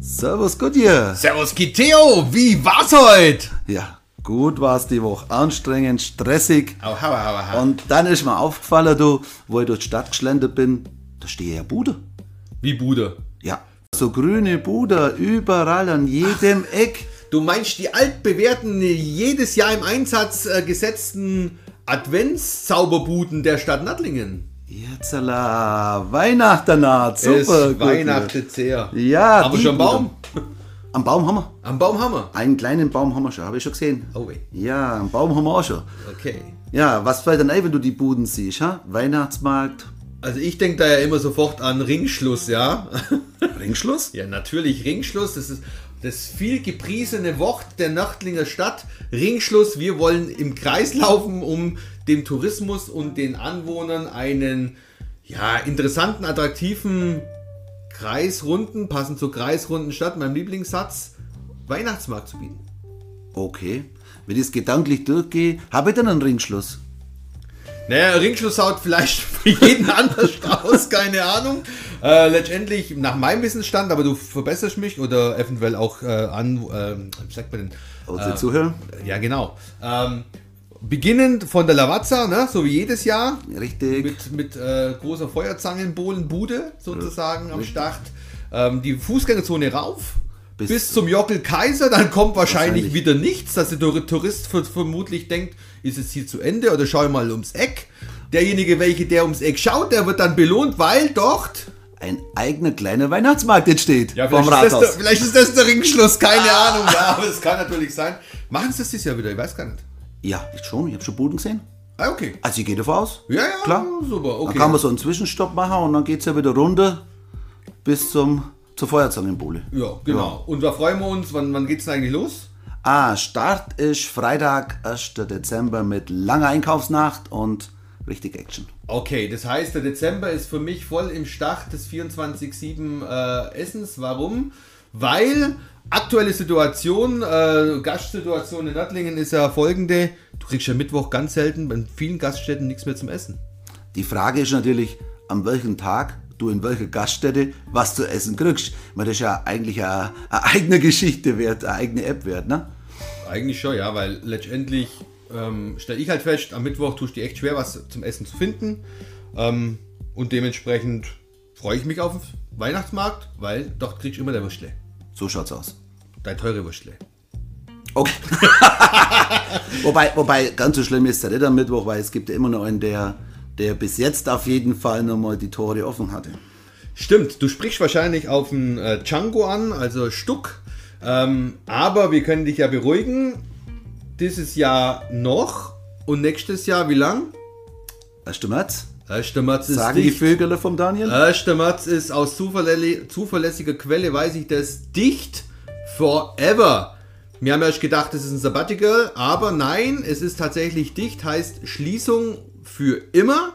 Servus, gut hier. Servus Kiteo, wie war's heute? Ja, gut war's die Woche. Anstrengend, stressig. Au, hau, hau, hau. Und dann ist mir aufgefallen, du, wo ich durch die Stadt geschlendert bin, da stehe ja Bude. Wie Bude. Ja, so grüne Bude, überall an jedem Eck. Du meinst die altbewährten, jedes Jahr im Einsatz äh, gesetzten Adventszauberbuden der Stadt Nattlingen? Jetzt Weihnachten naht, super. es gut weihnachtet sehr. Ja, Aber schon Baum? Bude. Am Baum haben wir. Am Baum haben wir. Einen kleinen Baum haben wir schon, habe ich schon gesehen. Oh weh. Ja, einen Baum haben wir auch schon. Okay. Ja, was fällt dann ein, wenn du die Buden siehst? Ha? Weihnachtsmarkt, Also ich denke da ja immer sofort an Ringschluss, ja? Ringschluss? Ja, natürlich Ringschluss. Das ist das viel gepriesene Wort der Nachtlinger Stadt. Ringschluss. Wir wollen im Kreis laufen, um dem Tourismus und den Anwohnern einen ja, interessanten, attraktiven Kreisrunden, passend zur Kreisrunden Stadt, meinem Lieblingssatz, Weihnachtsmarkt zu bieten. Okay. Wenn ich es gedanklich durchgehe, habe ich dann einen Ringschluss. Naja, Ringschluss haut vielleicht für jeden anders aus, keine Ahnung. Äh, letztendlich nach meinem Wissensstand, aber du verbesserst mich oder eventuell auch äh, an, äh, sagt man denn? Unsere Zuhörer? Ja, genau. Ähm, beginnend von der Lavazza, ne, so wie jedes Jahr, Richtig. mit, mit äh, großer Feuerzangenbohlenbude sozusagen am Start. Ähm, die Fußgängerzone rauf. Bis, Bis- zum Jockel Kaiser, dann kommt wahrscheinlich, Wahrscheinlich. wieder nichts, dass der Tour- Tourist ver- vermutlich denkt, ist es hier zu Ende oder schau mal ums Eck. Derjenige, welche der ums Eck schaut, der wird dann belohnt, weil dort Ein eigener kleiner Weihnachtsmarkt entsteht ja, vom vielleicht, ist das Rathaus. der, vielleicht ist das der Ringschluss, keine Ahnung, ja, aber es kann natürlich sein. Machen sie das dieses Jahr wieder, ich weiß gar nicht. Ja, ich schon. Ich habe schon Buden gesehen. Ah, okay. Also ich gehe davon aus. Ja, ja, Klar. super, Dann okay. kann man so einen Zwischenstopp machen und dann geht es ja wieder runter bis zum, zur Feuerzangenbowle. Ja, genau. Und da freuen wir uns, wann, wann geht's denn eigentlich los? Ah, Start ist Freitag, 1. Dezember mit langer Einkaufsnacht und richtig Action. Okay, das heißt, der Dezember ist für mich voll im Start des 24-7 äh, Essens. Warum? Weil aktuelle Situation, äh, Gastsituation in Nattlingen ist ja folgende. Du kriegst ja Mittwoch ganz selten bei vielen Gaststätten nichts mehr zum Essen. Die Frage ist natürlich, an welchem Tag du in welcher Gaststätte was zu essen kriegst. Meine, das ist ja eigentlich eine, eine eigene Geschichte wert, eine eigene App wert, ne? Eigentlich schon, ja, weil letztendlich ähm, stelle ich halt fest, am Mittwoch tust du dir echt schwer, was zum Essen zu finden. Ähm, und dementsprechend freue ich mich auf den Weihnachtsmarkt, weil dort kriegst du immer der Würstle. So schaut's aus. Dein teure Würstle. Okay. wobei, wobei, ganz so schlimm ist der nicht am Mittwoch, weil es gibt ja immer noch einen, der, der bis jetzt auf jeden Fall nochmal die Tore offen hatte. Stimmt, du sprichst wahrscheinlich auf einen äh, Django an, also Stuck. Ähm, aber wir können dich ja beruhigen. Dieses Jahr noch und nächstes Jahr wie lang? 1. März, 1. März ist sagen die dicht. Vögel vom Daniel. 1. März ist aus zuverlä zuverlässiger Quelle, weiß ich das, dicht forever. Wir haben erst gedacht, es ist ein Sabbatical, aber nein, es ist tatsächlich dicht, heißt Schließung für immer.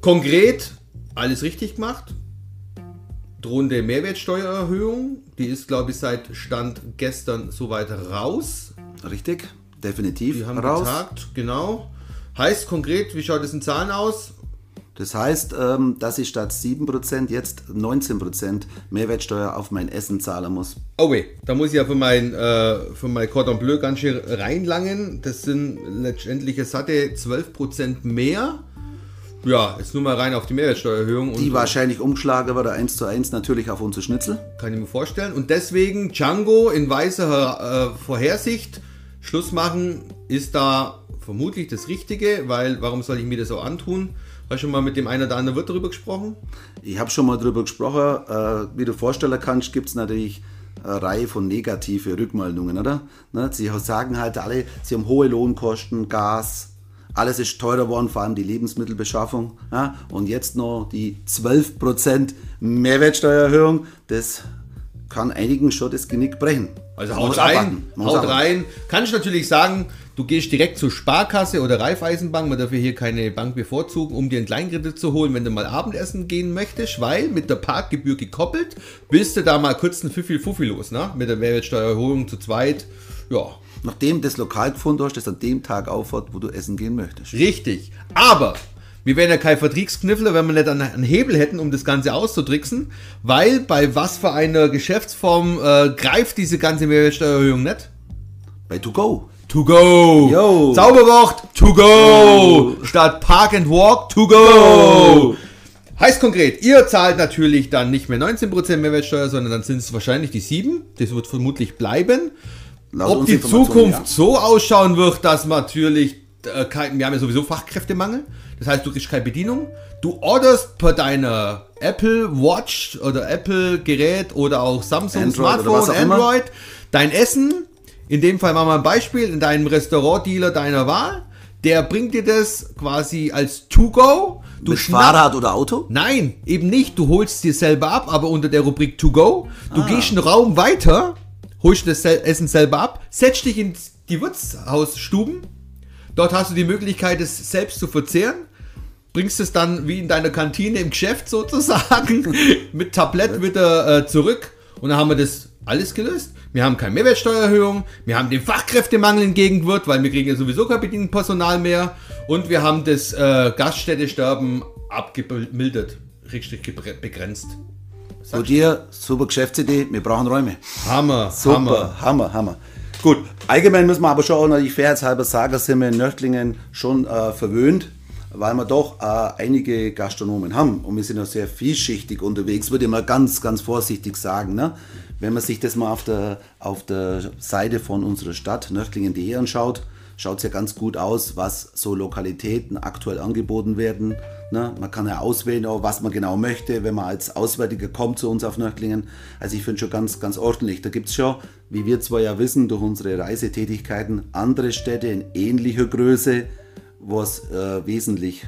Konkret, alles richtig gemacht. Drohende Mehrwertsteuererhöhung, die ist, glaube ich, seit Stand gestern soweit raus. Richtig, definitiv Die haben raus. getagt, genau. Heißt konkret, wie schaut es in Zahlen aus? Das heißt, ähm, dass ich statt 7% jetzt 19% Mehrwertsteuer auf mein Essen zahlen muss. Oh weh, da muss ich ja für mein, äh, für mein Cordon Bleu ganz schön reinlangen. Das sind letztendlich eine satte 12% mehr. Ja, jetzt nur mal rein auf die Mehrwertsteuererhöhung. Die wahrscheinlich umschlagen würde 1 zu 1 natürlich auf unsere Schnitzel. Kann ich mir vorstellen. Und deswegen Django in weißer äh, Vorhersicht. Schluss machen ist da vermutlich das Richtige, weil warum soll ich mir das so antun? Hast du schon mal mit dem einen oder anderen Wirt darüber gesprochen? Ich habe schon mal drüber gesprochen. Äh, wie du vorstellen kannst, gibt es natürlich eine Reihe von negative Rückmeldungen, oder? Ne? Sie sagen halt alle, sie haben hohe Lohnkosten, Gas, alles ist teurer geworden, vor allem die Lebensmittelbeschaffung. Ja? Und jetzt noch die 12% Mehrwertsteuererhöhung, das kann einigen schon das Genick brechen. Also haut rein, haut rein. Kann ich natürlich sagen, du gehst direkt zur Sparkasse oder Raiffeisenbank, man darf hier keine Bank bevorzugen, um dir einen Kleinkredit zu holen, wenn du mal Abendessen gehen möchtest, weil mit der Parkgebühr gekoppelt, bist du da mal kurz ein Fuffi Fuffi los, ne? Mit der Mehrwertsteuererhöhung zu zweit. Ja, Nachdem das Lokal gefunden hast, das an dem Tag aufhört, wo du essen gehen möchtest. richtig. Aber Wir wären ja kein Vertriebskniffler, wenn wir nicht einen Hebel hätten, um das Ganze auszutricksen, weil bei was für einer Geschäftsform äh, greift diese ganze Mehrwertsteuererhöhung nicht? Bei To Go. To go. Yo. Zauberwort, to go. Statt Park and Walk, to go. Heißt konkret, ihr zahlt natürlich dann nicht mehr 19% Mehrwertsteuer, sondern dann sind es wahrscheinlich die 7. Das wird vermutlich bleiben. Laut Ob die Zukunft ja. so ausschauen wird, dass natürlich äh, kein, wir haben ja sowieso Fachkräftemangel. Das heißt, du kriegst keine Bedienung. Du orderst per deiner Apple Watch oder Apple Gerät oder auch Samsung Android oder Smartphone. Android, dein Essen. In dem Fall machen wir ein Beispiel in deinem Restaurantdealer deiner Wahl. Der bringt dir das quasi als To-Go. Du Mit schnapp- Fahrrad oder Auto? Nein, eben nicht. Du holst dir selber ab, aber unter der Rubrik To Go. Du Ah. gehst einen Raum weiter, holst das Essen selber ab, setzt dich in die Wirtshausstuben. Dort hast du die Möglichkeit, es selbst zu verzehren. Bringst es dann wie in deiner Kantine im Geschäft sozusagen mit Tablett wieder äh, zurück. Und dann haben wir das alles gelöst. Wir haben keine Mehrwertsteuererhöhung, wir haben den Fachkräftemangel entgegenwirkt, weil wir kriegen ja sowieso kein Bedienpersonal mehr. Und wir haben das äh, Gaststättesterben abgemildert, richtig begrenzt. Zu dir, super Geschäftsidee, wir brauchen Räume. Hammer, Super, Hammer. Hammer, Hammer. Gut, allgemein müssen wir aber schon auch natürlich fairheitshalber sagen, sind wir in Nördlingen schon äh, verwöhnt, weil wir doch äh, einige Gastronomen haben und wir sind auch sehr vielschichtig unterwegs, würde ich mal ganz, ganz vorsichtig sagen. Ne? Wenn man sich das mal auf der, auf der Seite von unserer Stadt, nördlingen.de anschaut, schaut es ja ganz gut aus, was so Lokalitäten aktuell angeboten werden. Ne? Man kann ja auswählen, auch, was man genau möchte, wenn man als Auswärtiger kommt zu uns auf Nördlingen. Also ich finde schon ganz, ganz ordentlich. Da gibt es schon, wie wir zwar ja wissen, durch unsere Reisetätigkeiten, andere Städte in ähnlicher Größe, wo es äh, wesentlich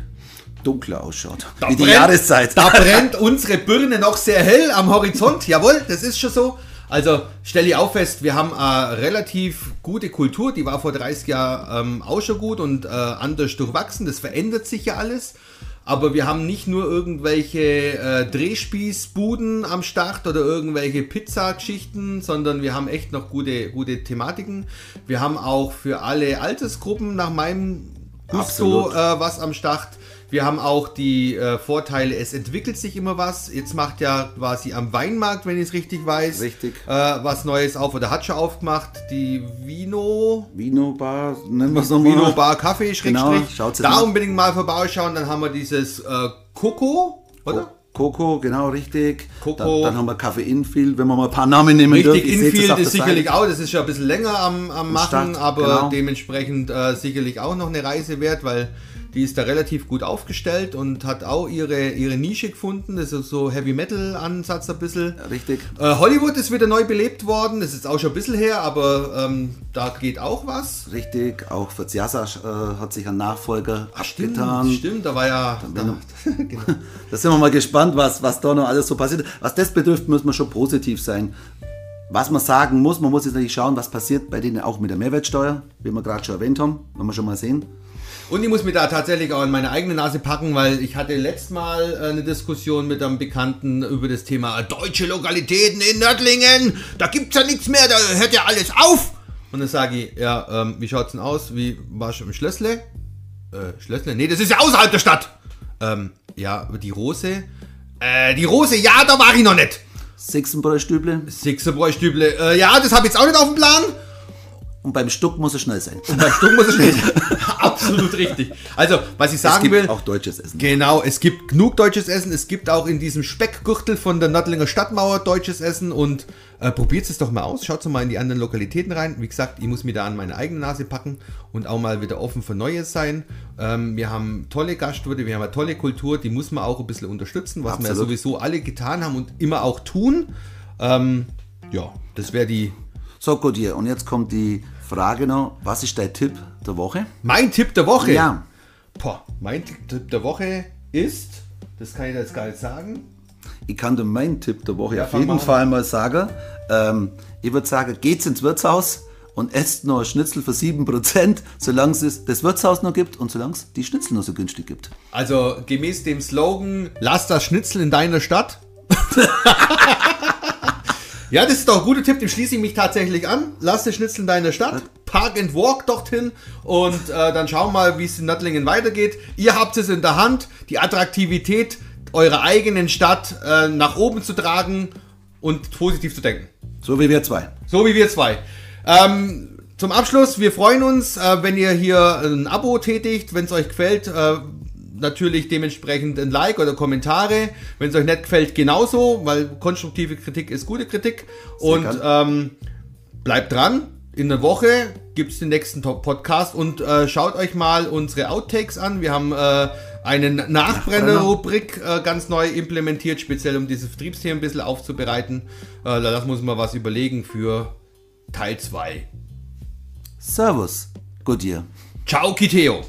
dunkler ausschaut. Da wie die brennt- Jahreszeit. Da brennt unsere Birne noch sehr hell am Horizont. Jawohl, das ist schon so. Also stell dir auch fest, wir haben eine relativ gute Kultur, die war vor 30 Jahren ähm, auch schon gut und äh, anders durchwachsen. Das verändert sich ja alles. Aber wir haben nicht nur irgendwelche äh, Drehspießbuden am Start oder irgendwelche Pizzageschichten, sondern wir haben echt noch gute, gute Thematiken. Wir haben auch für alle Altersgruppen nach meinem Gusto äh, was am Start. Wir haben auch die äh, Vorteile, es entwickelt sich immer was. Jetzt macht ja quasi am Weinmarkt, wenn ich es richtig weiß, Richtig. Äh, was Neues auf oder hat schon aufgemacht. Die Vino, Vino Bar, nennen wir es nochmal. Vino Bar Kaffee, Genau, Schrägstrich. schaut's da mal. unbedingt mal vorbeischauen. Dann haben wir dieses äh, Coco, oder? Coco, genau, richtig. Coco. Dann, dann haben wir Kaffee Infield, wenn wir mal ein paar Namen nehmen Richtig, dürfen. Seht Infield ist sicherlich auch, das ist schon ein bisschen länger am, am Machen, Start, aber genau. dementsprechend äh, sicherlich auch noch eine Reise wert, weil die ist da relativ gut aufgestellt und hat auch ihre, ihre Nische gefunden. Das ist so Heavy Metal Ansatz ein bisschen. Richtig. Äh, Hollywood ist wieder neu belebt worden, das ist auch schon ein bisschen her, aber ähm, da geht auch was. Richtig, auch für Ziasa äh, hat sich ein Nachfolger Stimmt, abgetan. stimmt, da war ja. Da, genau. Da sind wir mal gespannt, was, was da noch alles so passiert. Was das betrifft, muss man schon positiv sein. Was man sagen muss, man muss jetzt natürlich schauen, was passiert bei denen auch mit der Mehrwertsteuer, wie wir gerade schon erwähnt haben, wenn wir schon mal sehen. Und ich muss mir da tatsächlich auch in meine eigene Nase packen, weil ich hatte letztes Mal äh, eine Diskussion mit einem Bekannten über das Thema deutsche Lokalitäten in Nördlingen. Da gibt's ja nichts mehr, da hört ja alles auf. Und dann sage ich, ja, ähm, wie schaut's denn aus? Wie warst du im Schlössle? Äh, Schlössle? Nee, das ist ja außerhalb der Stadt. Ähm, ja, die Rose. Äh, die Rose, ja, da war ich noch nicht. Sechsenbräustüble Sixerbräustüble, äh, ja, das habe ich jetzt auch nicht auf dem Plan. Und beim Stuck muss es schnell sein. Beim Stuck muss es schnell. Absolut richtig. Also, was ich Es sagen gibt will. auch deutsches Essen. Genau, es gibt genug deutsches Essen. Es gibt auch in diesem Speckgürtel von der Nördlinger Stadtmauer deutsches Essen und äh, probiert es doch mal aus. Schaut mal in die anderen Lokalitäten rein. Wie gesagt, ich muss mir da an meine eigene Nase packen und auch mal wieder offen für Neues sein. Ähm, wir haben tolle Gastwirte, wir haben eine tolle Kultur, die muss man auch ein bisschen unterstützen, was wir ja Absolut. sowieso alle getan haben und immer auch tun. Ähm, ja, das wäre die. So, gut, hier. Und jetzt kommt die Frage noch, was ist dein Tipp der Woche? Mein Tipp der Woche. Ja. Boah, mein Tipp der Woche ist, das kann ich jetzt gar nicht sagen. Ich kann dir meinen Tipp der Woche Ja, auf jeden mal. Fall mal sagen. Ähm, ich würde sagen, geht's ins Wirtshaus und esst noch ein Schnitzel für 7%, solange es das Wirtshaus noch gibt und solange es die Schnitzel noch so günstig gibt. Also gemäß dem Slogan, lass das Schnitzel in deiner Stadt. Ja, das ist doch ein guter Tipp, dem schließe ich mich tatsächlich an. Lass den Schnitzel in deiner Stadt, park and walk dorthin und äh, dann schauen mal, wie es in Nördlingen weitergeht. Ihr habt es in der Hand, die Attraktivität eurer eigenen Stadt äh, nach oben zu tragen und positiv zu denken. So wie wir zwei. So wie wir zwei. Ähm, zum Abschluss, wir freuen uns, äh, wenn ihr hier ein Abo tätigt, wenn es euch gefällt. Äh, natürlich dementsprechend ein Like oder Kommentare. Wenn es euch nicht gefällt, genauso, weil konstruktive Kritik ist gute Kritik. Und ähm, bleibt dran. In der Woche gibt es den nächsten Podcast und äh, schaut euch mal unsere Outtakes an. Wir haben äh, eine Nachbrenner-Rubrik äh, ganz neu implementiert, speziell um diese Vertriebsthemen ein bisschen aufzubereiten. Äh, da muss man was überlegen für Teil 2. Servus. Goodyear. Ciao, Kiteo.